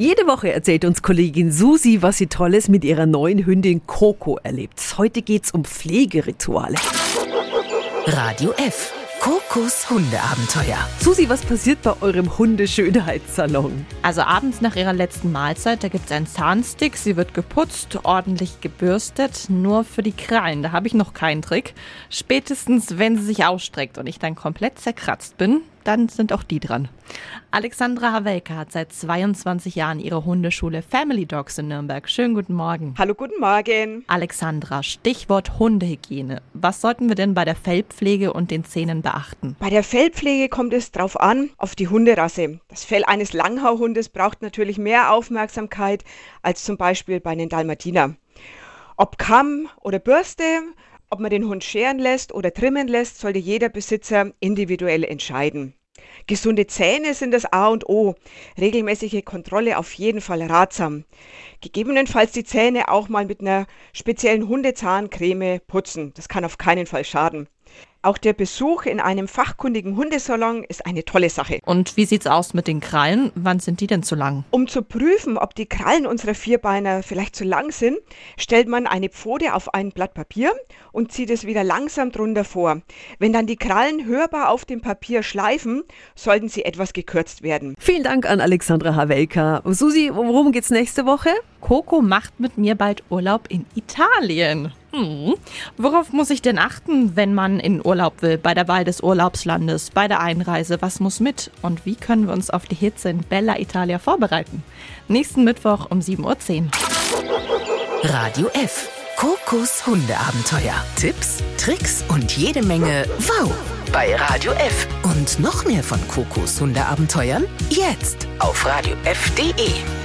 Jede Woche erzählt uns Kollegin Susi, was sie Tolles mit ihrer neuen Hündin Coco erlebt. Heute geht's um Pflegerituale. Radio F. Kokos Hundeabenteuer. Susi, was passiert bei eurem Hundeschönheitssalon? Also abends nach ihrer letzten Mahlzeit, da gibt es einen Zahnstick, sie wird geputzt, ordentlich gebürstet, nur für die Krallen, da habe ich noch keinen Trick. Spätestens, wenn sie sich ausstreckt und ich dann komplett zerkratzt bin, dann sind auch die dran. Alexandra Havelka hat seit 22 Jahren ihre Hundeschule Family Dogs in Nürnberg. Schönen guten Morgen. Hallo, guten Morgen. Alexandra, Stichwort Hundehygiene. Was sollten wir denn bei der Fellpflege und den Zähnen beachten? Bei der Fellpflege kommt es drauf an, auf die Hunderasse. Das Fell eines Langhauhundes braucht natürlich mehr Aufmerksamkeit als zum Beispiel bei einem Dalmatiner. Ob Kamm oder Bürste, ob man den Hund scheren lässt oder trimmen lässt, sollte jeder Besitzer individuell entscheiden. Gesunde Zähne sind das A und O. Regelmäßige Kontrolle auf jeden Fall ratsam. Gegebenenfalls die Zähne auch mal mit einer speziellen Hundezahncreme putzen. Das kann auf keinen Fall schaden. Auch der Besuch in einem fachkundigen Hundesalon ist eine tolle Sache. Und wie sieht's aus mit den Krallen? Wann sind die denn zu lang? Um zu prüfen, ob die Krallen unserer Vierbeiner vielleicht zu lang sind, stellt man eine Pfote auf ein Blatt Papier und zieht es wieder langsam drunter vor. Wenn dann die Krallen hörbar auf dem Papier schleifen, sollten sie etwas gekürzt werden. Vielen Dank an Alexandra Havelka. Susi, worum geht's nächste Woche? Coco macht mit mir bald Urlaub in Italien. Hm. Worauf muss ich denn achten, wenn man in Urlaub will, bei der Wahl des Urlaubslandes, bei der Einreise? Was muss mit? Und wie können wir uns auf die Hitze in Bella Italia vorbereiten? Nächsten Mittwoch um 7.10 Uhr. Radio F. Kokos Hundeabenteuer. Tipps, Tricks und jede Menge Wow bei Radio F. Und noch mehr von Kokos Hundeabenteuern jetzt auf radiof.de.